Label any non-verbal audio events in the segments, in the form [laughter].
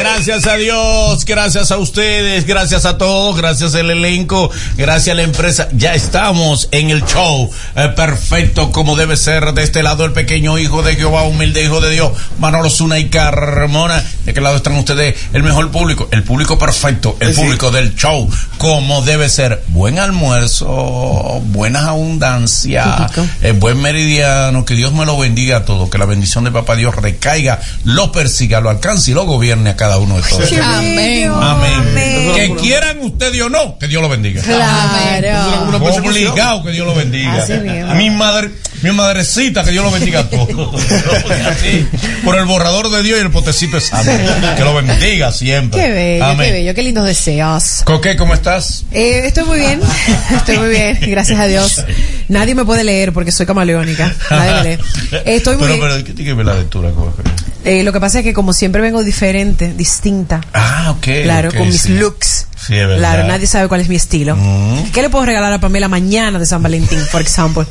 Gracias a Dios, gracias a ustedes, gracias a todos, gracias al elenco, gracias a la empresa. Ya estamos en el show eh, perfecto como debe ser de este lado el pequeño hijo de Jehová, humilde hijo de Dios, Manolo Zuna y Carmona. De qué lado están ustedes, el mejor público, el público perfecto, el público del show como debe ser. Buen almuerzo, buenas abundancias, eh, buen meridiano, que Dios me lo bendiga a todos, que la bendición de Papá Dios recaiga, lo persiga, lo alcance y lo gobierne a cada uno de todos. Amén. Amén. Que quieran ustedes o no, que Dios lo bendiga. Claro. Obligado que Dios lo bendiga. Así mismo. Mi madre, mi madrecita, que Dios lo bendiga a todos. Por el borrador de Dios y el potecito de sangre. Que lo bendiga siempre. Qué bello, Amén. qué bello, qué lindos deseos. Coque, ¿cómo estás? Eh, estoy muy bien, [laughs] estoy muy bien, gracias a Dios. Nadie me puede leer porque soy camaleónica. Nadie me lee. [laughs] Estoy muy pero, bien. pero, ¿qué tiene que ver la lectura, Coque? Eh, lo que pasa es que como siempre vengo diferente, distinta. Ah, ok. Claro, con mis sí. looks. Sí, es verdad. Claro, nadie sabe cuál es mi estilo. Mm. ¿Qué le puedo regalar a Pamela mañana de San Valentín, por ejemplo?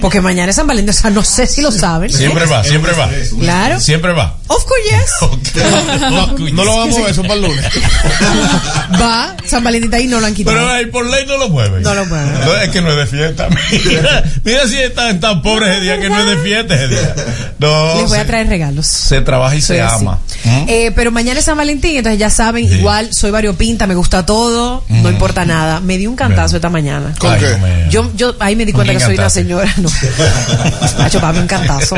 Porque mañana es San Valentín, o sea, no sé si lo saben. Siempre va, siempre va. Claro. Siempre va. Of course, yes. [laughs] [laughs] No, No lo vamos a ver, eso para el lunes. [laughs] Va, San Valentín ahí no lo han quitado. Pero ahí por ley no lo mueven. No lo mueven. No, es que no es de fiesta. Mira, mira si están tan pobres ese día que no es de fiesta ese día. No, Les voy a traer regalos. Se trabaja y Soy se ama. ¿Mm? Eh, pero mañana es San Valentín, entonces ya saben, Sí. igual soy variopinta, me gusta todo, no importa nada. Me di un cantazo esta mañana. ¿Con Ay, qué? Yo, yo ahí me di ¿Con cuenta que soy una señora. No. [laughs] Nacho, papi, un cantazo.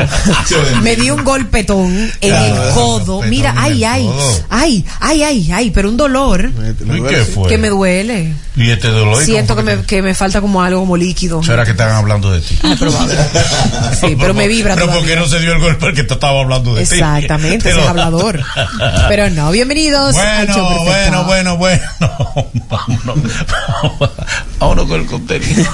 me di un golpetón en Claro, el codo. Mira, ay, ay, ay, ay, ay, ay, pero un dolor ¿Y qué fue? que me duele. ¿Y este dolor? Siento que ¿Cómo me, que me falta como algo como líquido. ¿Será que estaban hablando de ti? Ah, probable. [laughs] Sí, pero me vibra Pero todavía. ¿por qué no se dio el golpe porque te estaba hablando de ti? Exactamente, es hablador. Pero no, bienvenidos [laughs] Bueno, bueno, bueno, bueno. Vámonos, vámonos con el contenido.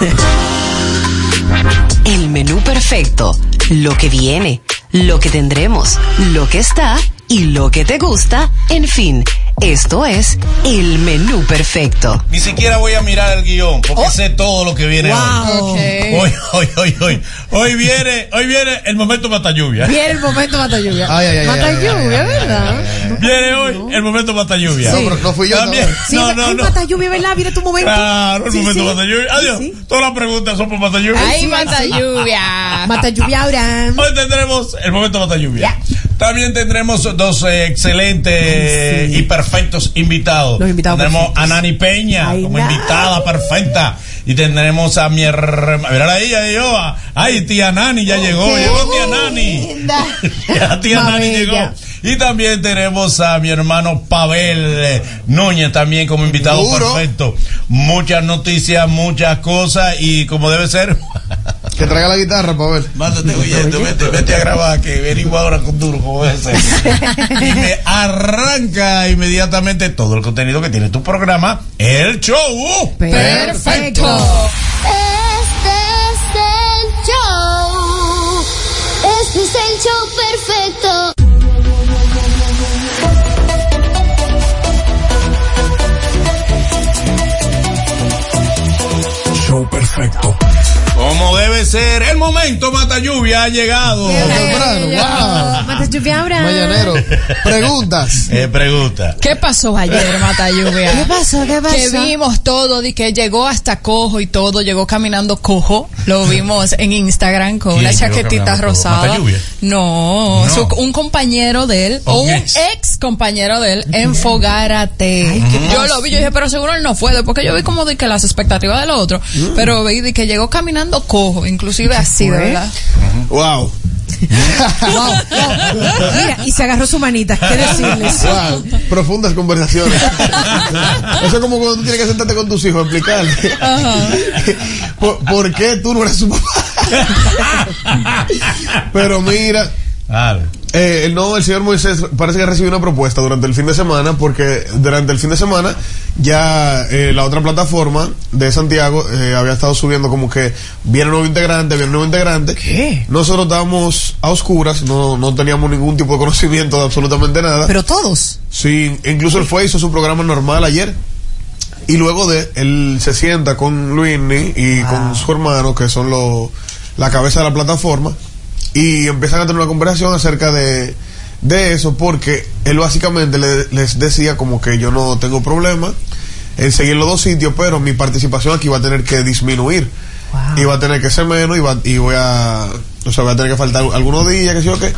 El menú perfecto, lo que viene, lo que tendremos, lo que está y lo que te gusta, en fin, esto es el menú perfecto. Ni siquiera voy a mirar el guion porque sé todo lo que viene Wow. hoy. Hoy, hoy, hoy, hoy. Hoy viene, hoy viene el momento mata lluvia. Viene el momento mata lluvia. Ay, ay, ay, mata ay, ay, lluvia, ay, ¿verdad? Viene hoy el momento mata lluvia. No, pero no fui yo. También, no. Sí, no, ay, no, no. mata lluvia, ¿verdad? Viene tu momento. Claro, el Sí, momento sí. mata lluvia. Adiós. Sí, Todas las preguntas son por mata lluvia. Ay, mata lluvia. Mata lluvia ahora. Hoy tendremos el momento mata lluvia. También tendremos dos eh, excelentes Ay, sí. y perfectos invitados. Los invitados tendremos perfectos. a Nani Peña Ay, como invitada perfecta. Y tendremos a mi hermana. Ahí, ahí yo. a- Ay, tía Nani ya llegó. qué Llegó tía Nani. linda. [laughs] Ya tía Nani llegó. Y también tenemos a mi hermano Pavel eh, Núñez también como invitado Duro. perfecto. Muchas noticias, muchas cosas y como debe ser. [laughs] Que traiga la guitarra para ver. Mándate oyendo, vete, vete a grabar que venimos ahora con duro como ese. y me arranca inmediatamente todo el contenido que tiene tu programa, el show. Perfecto. Este es el show. Este es el show perfecto. Show Perfecto. Como debe ser, el momento mata lluvia ha llegado. Temprano, wow. Mata lluvia ahora. Mañanero. Preguntas. [laughs] Eh, pregunta. ¿Qué pasó ayer, Mata Lluvia? ¿Qué pasó? ¿Qué pasó? Que vimos todo, de que llegó hasta cojo y todo, llegó caminando cojo. Lo vimos en Instagram con ¿Quién una chaquetita rosada. ¿Mata Lluvia? No, No. su- un compañero de él, o un ex compañero de él, en Fogárate. yo lo vi, yo dije, pero seguro él no fue, porque yo vi como de que las expectativas del otro, Mm. pero vi de que llegó caminando cojo, inclusive así, verdad. Wow. [laughs] Wow, wow. Mira, y se agarró su manita. ¿Qué decirles? Wow, profundas conversaciones. [laughs] Eso es como cuando tú tienes que sentarte con tus hijos a explicarle. [laughs] ¿Por, por qué tú no eres su papá? Pero mira, Dale. eh, no, el señor Moisés parece que recibió una propuesta durante el fin de semana, porque durante el fin de semana ya eh, la otra plataforma de Santiago eh, había estado subiendo como que viene nuevo integrante, viene nuevo integrante. ¿Qué? Nosotros estábamos a oscuras, no, no teníamos ningún tipo de conocimiento de absolutamente nada. Pero todos. Sí, incluso él fue, hizo su programa normal ayer. Y luego de, él se sienta con Luini y con su hermano, que son los, la cabeza de la plataforma, y empiezan a tener una conversación acerca de, de eso, porque él básicamente le- les decía como que yo no tengo problema en seguir los dos sitios, pero mi participación aquí va a tener que disminuir. Wow. Y va a tener que ser menos y, va, y voy a, o sea, voy a tener que faltar algunos días, que sé yo qué.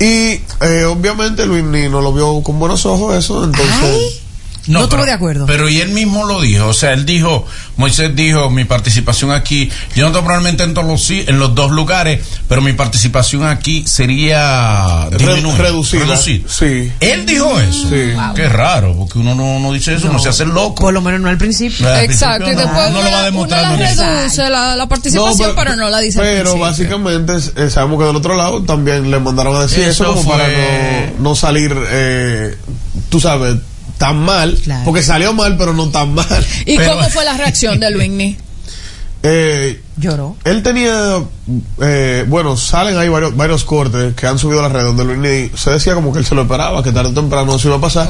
Y eh, obviamente Luini no lo vio con buenos ojos eso, entonces... Ay. No estuvo de acuerdo. Pero y él mismo lo dijo, o sea, él dijo, Moisés dijo, mi participación aquí, yo no estoy probablemente en todos los, en los dos lugares, pero mi participación aquí sería disminuir, reducida. reducir. Sí. Él dijo eso. Sí. Qué raro, porque uno no, no dice eso, no, se hace loco. Por lo menos no al principio. Al Exacto, y después no, no lo va uno, uno demostrando. la reduce la, la participación, pero, no la dice. al Pero principio. básicamente eh, sabemos que del otro lado también le mandaron a decir eso, Eso como para fue- no, no salir, eh, tú sabes, tan mal. Claro. Porque salió mal, pero no tan mal. ¿Y pero- cómo fue la reacción de Luigny? [laughs] Eh, Lloró. él tenía, eh, bueno, salen ahí varios, varios cortes que han subido a la red donde Luis se decía como que él se lo esperaba, que tarde o temprano se iba a pasar,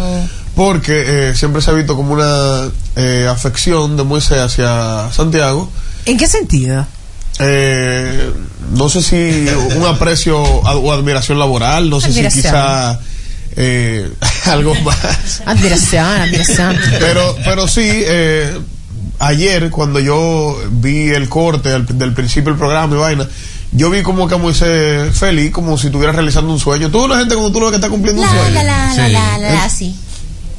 porque eh, siempre se ha visto como una eh, afección de Moisés hacia Santiago. ¿En qué sentido? Eh, no sé si un aprecio o admiración laboral, no sé Admiración. si quizá eh, [laughs] algo más. Admiración, admiración. Pero, pero sí, eh, ayer cuando yo vi el corte al- del principio del programa y vaina, yo vi como que Moisés feliz, como si estuviera realizando un sueño. Tú una gente cuando tú lo ves que está cumpliendo un sueño. Sí. la, sí.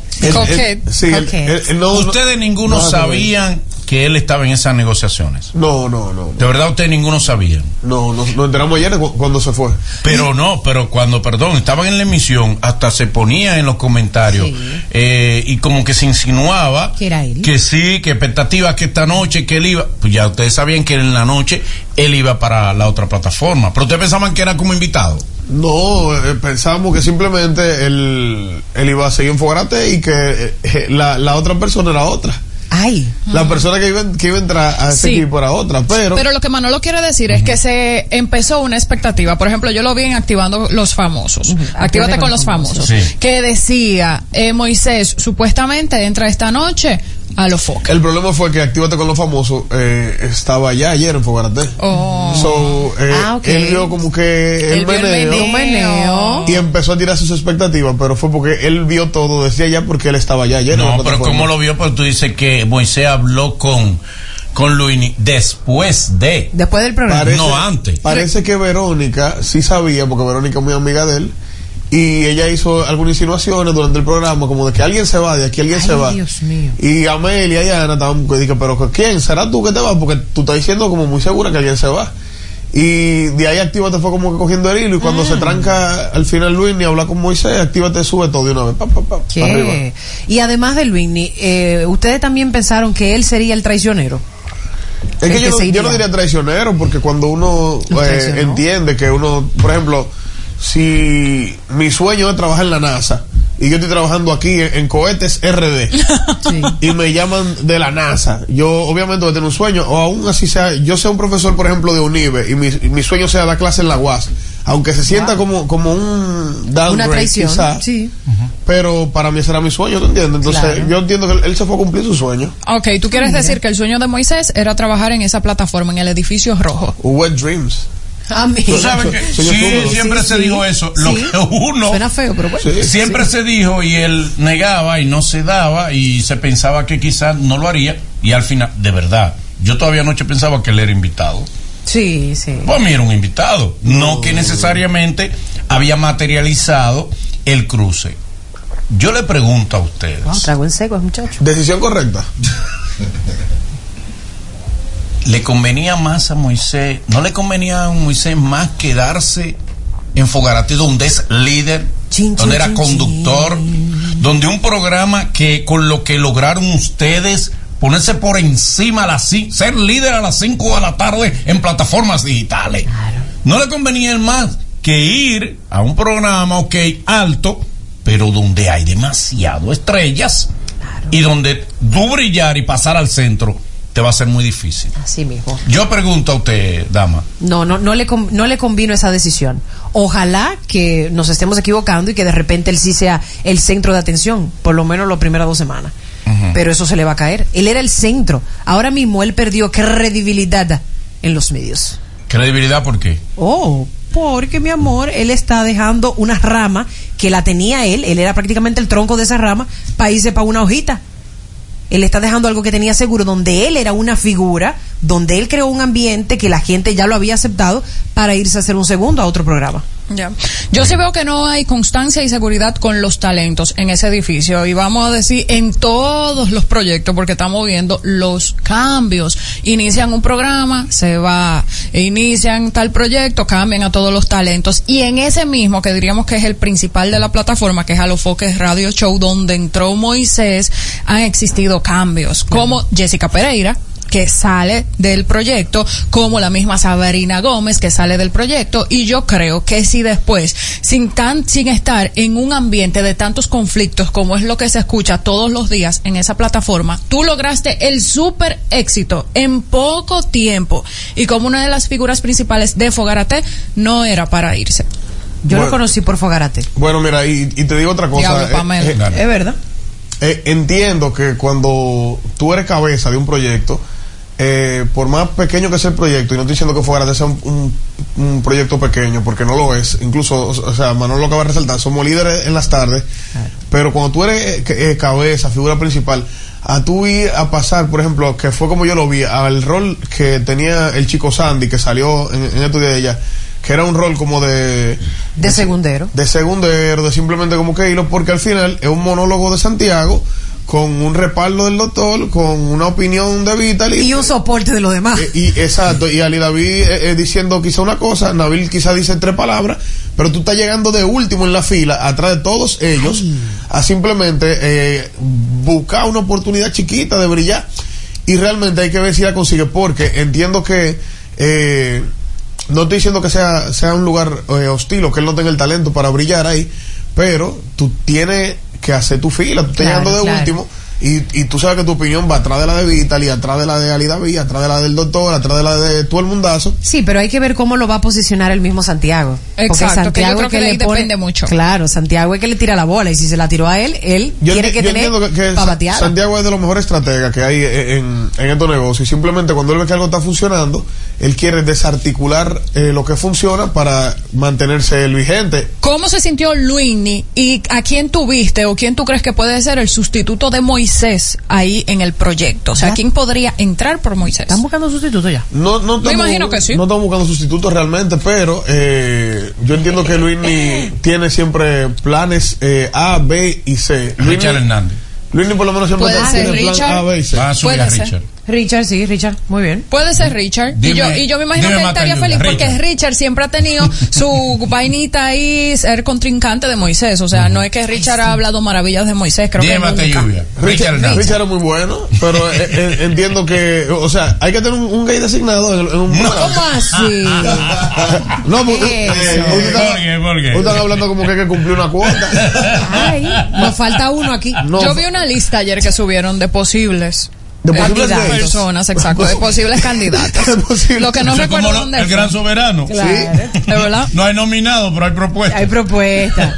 Sí, él- Coquette. él- él no- Ustedes ninguno no, no, sabían que él estaba en esas negociaciones. No, no, no. De verdad, ustedes ninguno sabían. No, nos, nos enteramos ayer cu- cuando se fue. Pero no, pero cuando, perdón, estaban en la emisión, hasta se ponía en los comentarios Sí. eh, y como que se insinuaba Que era él. que sí, que expectativas que esta noche, que él iba, pues ya ustedes sabían que en la noche él iba para la otra plataforma, pero ustedes pensaban que era como invitado. No, eh, pensamos que simplemente él, él iba a seguir en Fogarate y que eh, eh, la, la otra persona era otra. Ay. La persona que iba, que iba a entrar a ese Sí. equipo era otra, pero, Pero lo que Manolo quiere decir es que se empezó una expectativa. Por ejemplo, yo lo vi en Activando los Famosos. Actívate con los famosos. Sí. Que decía, eh, Moisés supuestamente entra esta noche a los foca. el problema fue que Actívate con los famosos eh, estaba ya ayer en Fogarate. Oh. So, eh, Ah, ok. él vio como que el Él vio el meneo, meneo. Un meneo. y empezó a tirar sus expectativas, pero fue porque él vio todo desde allá porque él estaba ya ayer. No, pero. ¿cómo lo vio? Pero tú dices que Moisés habló con, con Luini después de. Después del programa. Parece, No, antes. Parece que Verónica sí sabía, porque Verónica es muy amiga de él, y ella hizo algunas insinuaciones durante el programa, como de que alguien se va, de aquí alguien Ay, se va. Dios mío. Y Amelia y Ana estaban, que dije, pero ¿quién? ¿Será tú que te vas? Porque tú estás diciendo como muy segura que alguien se va. Y de ahí Actívate fue como que cogiendo el hilo, y cuando Ah. se tranca al final Luis ni habla con Moisés, Actívate sube todo de una vez, pa, pa, pa, arriba. Y además de Luigny, eh, ¿ustedes también pensaron que él sería el traicionero? Es El que que yo, no- yo no iría. diría traicionero, porque cuando uno eh, entiende que uno, por ejemplo, si mi sueño es trabajar en la NASA y yo estoy trabajando aquí en, en cohetes RD [laughs] Sí. y me llaman de la NASA, yo obviamente voy a tener un sueño, o aún así sea, yo sea un profesor, por ejemplo, de UNIBE y mi, y mi sueño sea dar clase en la UAS, aunque se sienta como, como un downgrade, Una traición. quizá, Sí. pero para mí será mi sueño, ¿tú entiendes? Entonces Claro. yo entiendo que él, él se fue a cumplir su sueño. Ok, tú quieres decir que el sueño de Moisés era trabajar en esa plataforma, en el edificio rojo. Wet Dreams. [laughs] Ah, mira. Tú sabes que sí, siempre Sí, se sí. dijo eso. Lo Sí. que uno Suena feo, pero bueno. Sí. siempre se dijo y él negaba y no se daba y se pensaba que quizás no lo haría y al final, de verdad, yo todavía anoche pensaba que él era invitado. Sí, sí. Pues mí era un invitado, no que necesariamente había materializado el cruce. Yo le pregunto a ustedes, Wow, trago en seco, muchacho. Decisión correcta. [laughs] ¿le convenía más a Moisés, no le convenía a Moisés más quedarse en Fogarate donde es líder, Chin, donde chin, era chin, conductor, donde un programa que con lo que lograron ustedes ponerse por encima a las ser líder a las 5 de la tarde en plataformas digitales. No le convenía más que ir a un programa, ok, alto, pero donde hay demasiado estrellas y donde tú brillar y pasar al centro te va a ser muy difícil. Así mismo. Yo pregunto a usted, dama, No, no, no le, no le convino esa decisión. Ojalá que nos estemos equivocando y que de repente él sí sea el centro de atención, por lo menos las primeras dos semanas. Pero eso se le va a caer. Él era el centro. Ahora mismo él perdió credibilidad en los medios. credibilidad, ¿por qué? Oh, porque mi amor, él está dejando una rama que la tenía él, él era prácticamente el tronco de esa rama, para irse para una hojita. Él está dejando algo que tenía seguro, donde él era una figura, donde él creó un ambiente que la gente ya lo había aceptado para irse a hacer un segundo a otro programa. Ya. Yo sí veo que no hay constancia y seguridad con los talentos en ese edificio y vamos a decir en todos los proyectos porque estamos viendo los cambios. Inician un programa, se va, e inician tal proyecto, cambian a todos los talentos y en ese mismo que diríamos que es el principal de la plataforma, que es Alofoques Radio Show, donde entró Moisés, han existido cambios, como Jessica Pereira que sale del proyecto, como la misma Sabrina Gómez que sale del proyecto, y yo creo que si después, sin tan, sin estar en un ambiente de tantos conflictos como es lo que se escucha todos los días en esa plataforma, tú lograste el súper éxito en poco tiempo, y como una de las figuras principales de Fogarate, no era para irse. Yo Bueno. lo conocí por Fogarate. Bueno, mira, y, y te digo otra cosa. Diablo, eh, eh. Es verdad. eh, entiendo que cuando tú eres cabeza de un proyecto, eh, por más pequeño que sea el proyecto, y no estoy diciendo que Fogarate sea un, un- un proyecto pequeño, porque no lo es, incluso, o sea, Manuel lo acaba de resaltar, somos líderes en las tardes, pero cuando tú eres eh, eh, cabeza, figura principal, a tú ir a pasar, por ejemplo, que fue como yo lo vi, al rol que tenía el chico Sandy, que salió en, en estos días de ella, que era un rol como de... De segundero. de segundero, de simplemente como que hilo, porque al final es un monólogo de Santiago con un respaldo del doctor, con una opinión de Vitaly. Y un soporte de los demás. Eh, y exacto, y Ali David eh, eh, diciendo quizá una cosa, Nabil quizá dice tres palabras, pero tú estás llegando de último en la fila, atrás de todos ellos, a simplemente eh, buscar una oportunidad chiquita de brillar. Y realmente hay que ver si la consigue, porque entiendo que eh, no estoy diciendo que sea, sea un lugar hostil o que él no tenga el talento para brillar ahí, pero tú tienes que hacer tu fila, tú estás Claro, llegando de claro. último. Y, y tú sabes que tu opinión va atrás de la de Vital y atrás de la de Ali David, atrás de la del doctor, atrás de la de todo el mundazo. Sí, pero hay que ver cómo lo va a posicionar el mismo Santiago. Porque Exacto, que yo Santiago creo es que de ahí depende mucho. Claro, Santiago es que le tira la bola y si se la tiró a él, él tiene enti- que tener entiendo que, que para Sa- batear. Santiago es de los mejores estrategas que hay en, en estos negocios. Y simplemente cuando él ve que algo está funcionando, él quiere desarticular eh, lo que funciona para mantenerse el vigente. ¿Cómo se sintió Luini y a quién tuviste o quién tú crees que puede ser el sustituto de Moisés ahí en el proyecto? O sea, Ya. ¿quién podría entrar por Moisés? Están buscando sustituto ya. No, no estamos, imagino que sí. No estamos buscando sustitutos realmente, pero eh, yo entiendo que Luis tiene siempre planes eh, A, B y C. Richard Hernández. Luisni por lo menos siempre Puede tiene ser plan Richard. A, B y C. Va a subir Puede a ser. Richard. Sí, Richard, muy bien. Puede ser Richard. y, Dime- yo, y yo me imagino que él estaría feliz porque Richard. Richard siempre ha tenido [laughs] su vainita ahí, ser contrincante de Moisés. O sea, no es que Richard ha hablado maravillas de Moisés, creo que Dime nunca. lluvia. Richard Richard. Richard es muy bueno, pero eh, eh, entiendo que, o sea, hay que tener un, un gay designado en, en un ¿Cómo así? [laughs] No, porque ¿Qué eh, es eso? ustedes están- ¿Por qué? ¿Por qué? ustedes están hablando como que hay que cumplir una cuota. Ay, nos falta uno aquí. No, Yo vi una lista ayer que subieron de posibles. De personas, exacto, de [laughs] posibles candidatos. [laughs] De posibles- Lo que no recuerdo dónde el fue. gran soberano. Claro. ¿De verdad? No hay nominado, pero hay propuestas. Hay propuesta.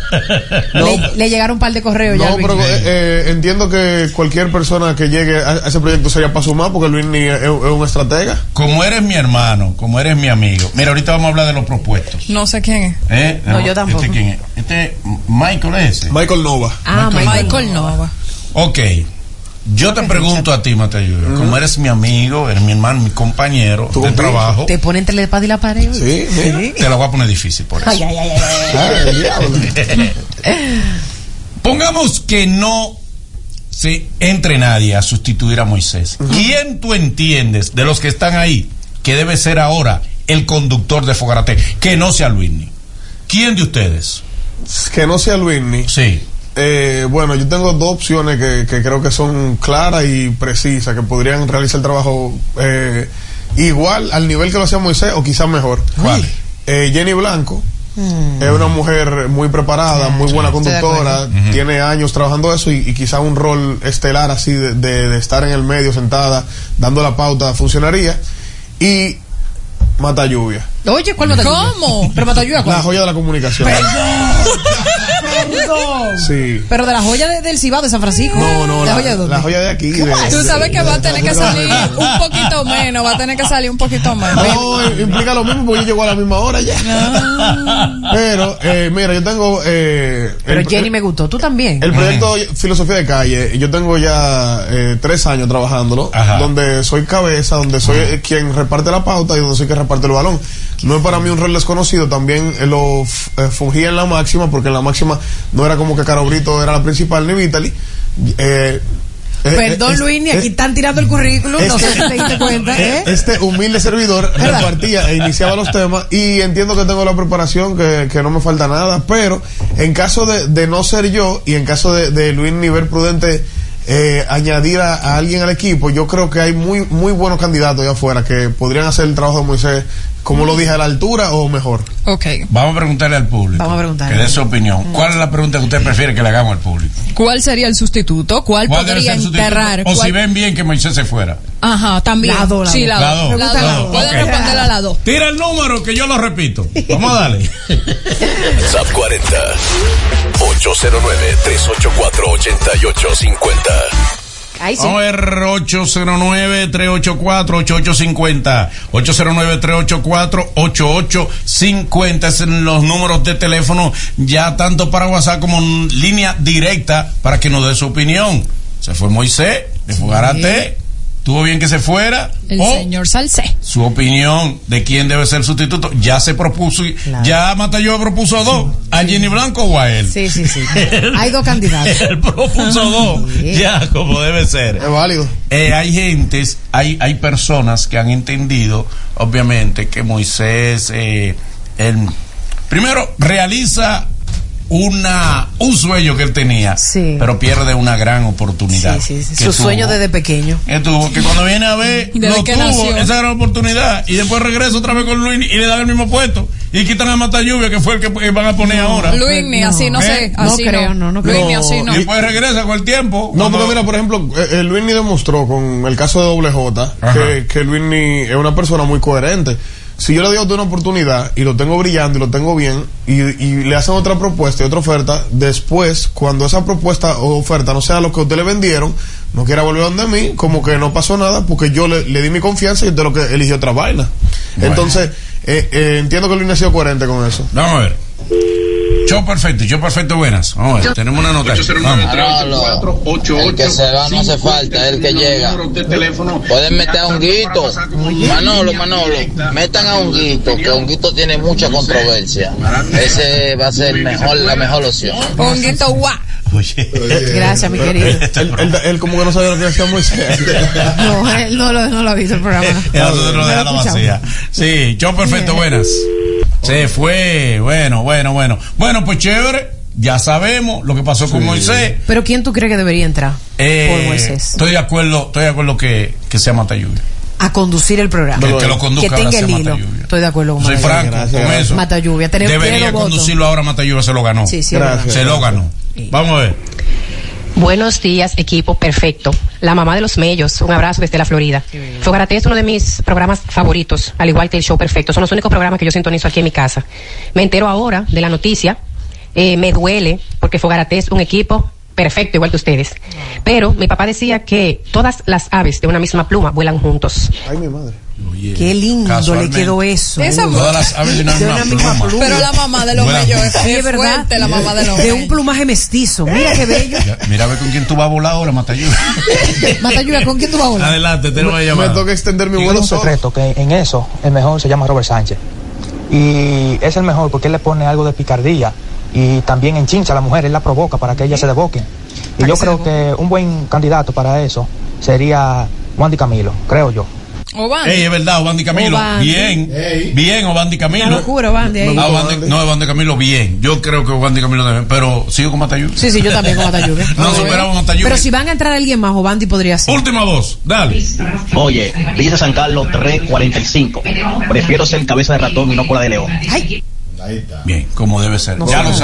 le, le llegaron un par de correos ya. No, Luis. pero eh, eh, entiendo que cualquier persona que llegue a, ese proyecto sería para sumar, porque Luis ni es, es un estratega. Como eres mi hermano, como eres mi amigo. Mira, ahorita vamos a hablar de los propuestos. No sé quién es. ¿Eh? No, yo tampoco. ¿Este quién es? Este Michael es ese. Michael Nova. ah, Michael Michael Nova. Ok. Yo te pregunto a ti, Mateo, como eres mi amigo, eres mi hermano, mi compañero Tu de trabajo, Te pone entre la espada y la pared. Sí, mira. te la voy a poner difícil por eso. Ay, ay, ay, ay, ay. [laughs] Pongamos que no se entre nadie a sustituir a Moisés. ¿Quién tú entiendes de los que están ahí que debe ser ahora el conductor de Fogarate? Que no sea Luisni. ¿Quién de ustedes? Que no sea Luisni. Sí. Eh, bueno, yo tengo dos opciones que, que creo que son claras y precisas, que podrían realizar el trabajo eh, igual al nivel que lo hacía Moisés o quizás mejor. ¿Cuál? Eh, Jenny Blanco es una mujer muy preparada, muy buena conductora, tiene años trabajando eso y, y quizá un rol estelar así de, de- de estar en el medio sentada, dando la pauta, funcionaría. Y Mata Lluvia, Oye, ¿cuál Matayuya? ¿Cómo? Pero Matayuya, la ¿cuál? joya de la comunicación. [laughs] Perdón. Sí. Pero de la joya de- del Cibao de San Francisco. No, no, ¿La la, joya de dónde? la joya de aquí. de- Tú sabes que va a tener que salir un poquito menos, va a tener que salir un poquito menos. No, implica lo mismo porque yo llego a la misma hora ya. Pero, eh, mira, yo tengo. Eh, Pero el- Jenny me gustó, tú también. El proyecto Filosofía de Calle, yo tengo ya eh, tres años trabajándolo, Ajá. donde soy cabeza, donde soy quien reparte la pauta y donde soy quien reparte el balón. No es para mí un rol desconocido, también lo eh, fungía en la máxima, porque en la máxima no era como que Caro Brito era la principal ni Vitali. Eh, eh, Perdón, Luis, ni aquí están tirando el currículum, no sé si te diste cuenta, [laughs] ¿eh? este humilde servidor repartía e iniciaba los temas y entiendo que tengo la preparación, que, que no me falta nada, pero en caso de, de no ser yo y en caso de, de Luis Nivel Prudente eh, añadir a, a alguien al equipo, yo creo que hay muy muy buenos candidatos allá afuera que podrían hacer el trabajo de Moisés, como lo dije, a la altura o mejor. Ok. Vamos a preguntarle al público. Vamos a preguntarle. Que dé su opinión. ¿Cuál es la pregunta que usted prefiere que le hagamos al público? ¿Cuál sería el sustituto? ¿Cuál, ¿Cuál podría enterrar? O si ¿Cuál- ven bien que Moisés se fuera. Ajá, también. La dos, la sí, la dos. dos. La dos. dos. Pueden responder a la dos. Tira el número que yo lo repito. Vamos a darle. Top 40. 809-384-8850. Ahí sí. Vamos a ver 809-384-8850. 809-384-8850. Esos son los números de teléfono ya tanto para WhatsApp como en línea directa para que nos dé su opinión. Se fue Moisés, de Fugarate. Tuvo bien que se fuera. El o señor Salcé. su opinión de quién debe ser el sustituto ya se propuso. y Claro. Ya Matayo propuso a dos. ¿A Jenny Blanco o a él? Sí, sí, sí. [laughs] Hay dos candidatos. [laughs] Él propuso dos. Sí. Ya, como debe ser. Es válido. Eh, hay gentes, hay, hay personas que han entendido, obviamente, que Moisés, eh, él, primero, realiza una un sueño que él tenía, Sí. pero pierde una gran oportunidad. Sí, sí, Su sueño desde pequeño. Que tuvo, que cuando viene a ver, Desde no tuvo nació. esa gran oportunidad y después regresa otra vez con Luis y le dan el mismo puesto y quitan a Mata Lluvia, que fue el que eh, van a poner ahora. Luis, ni No. así no ¿Eh? sé. No Así creo, no, no Luis, creo. ni así no. Y después regresa con el tiempo. No, Cuando- porque mira, por ejemplo, eh, eh, Luisni demostró con el caso de Doble J que, que Luisni es una persona muy coherente. Si yo le doy a usted una oportunidad y lo tengo brillando y lo tengo bien y, y le hacen otra propuesta y otra oferta, después, cuando esa propuesta o oferta no sea lo que a usted le vendieron, no quiera volver donde mí, como que no pasó nada porque yo le, le di mi confianza y usted lo que eligió otra vaina. Bueno. Entonces, eh, eh, entiendo que Luisni ha sido coherente con eso. Vamos a ver. Show perfecto, show perfecto, buenas. Vamos a ver, tenemos una nota. Vamos. Manolo, el que se va no hace falta, el que llega. Pueden meter a Honguito. Manolo, Manolo, metan a Honguito, que Honguito tiene mucha controversia. Ese va a ser mejor, la mejor opción. Honguito guá. Oye. Gracias, mi querido. Él, él- él como que no sabía lo que decía Moisés. No, él no lo, no lo ha visto el programa. [laughs] No lo dejamos escuchamos. vacía. Sí, show perfecto, buenas. Se fue, bueno, bueno, bueno. Bueno, pues chévere, ya sabemos lo que pasó con Moisés. Pero ¿quién tú crees que debería entrar Eh, por Moisés? Estoy de acuerdo, estoy de acuerdo que, que sea Matayubi. A conducir el programa. Que, que lo conduzca Que tenga sea el hilo. Estoy de acuerdo con Soy franco Gracias, con eso. Mata lluvia. Tiene- tiene Debería los votos. conducirlo ahora Matayubi, se lo ganó. Sí, sí, es Gracias. Se lo ganó. Vamos a ver. Buenos días, equipo perfecto. La mamá de los mellos, un abrazo desde la Florida. Fogarate es uno de mis programas favoritos, al igual que el show perfecto. Son los únicos programas que yo sintonizo aquí en mi casa. Me entero ahora de la noticia, eh, me duele, porque Fogarate es un equipo perfecto, igual que ustedes. Pero mi papá decía que todas las aves de una misma pluma vuelan juntos. Ay, mi madre. Qué lindo le quedó eso. Esa Todas las aves de una De misma una misma pluma. pluma. Pero la mamá de los Bueno. mellos es, Sí, es verdad. fuerte, la mamá de los De un plumaje mestizo. Mira qué bello. Ya, Mira a ver con quién tú vas a volar ahora, Matayubi. [laughs] Mata lluvia, ¿con quién tú vas a volar? Adelante, tenemos una Me llamada. toca extender mi vuelo un secreto que en eso el mejor se llama Robert Sánchez. Y es el mejor porque él le pone algo de picardía y también enchincha a la mujer, él la provoca para que ella se deboque. Y yo creo que un buen candidato para eso sería Juan Di Camilo, creo yo. Obandi. Ey, es verdad, Obandi Camilo. Obandi. Bien. Bien, Obandi Camilo. Una locura, Obandi, ahí. Ah, Obandi- no, Obandi Camilo, bien. Yo creo que Obandi Camilo debe, pero sigo con Matayubi. Sí, sí, yo también con Matayubi. [laughs] No superamos a Matayubi. Pero si van a entrar alguien más, Obandi podría ser. Última voz, dale. Oye, dice San Carlos 345. Prefiero ser cabeza de ratón y no cola de león. Ay, Bien, como debe ser. No ya lo sabes.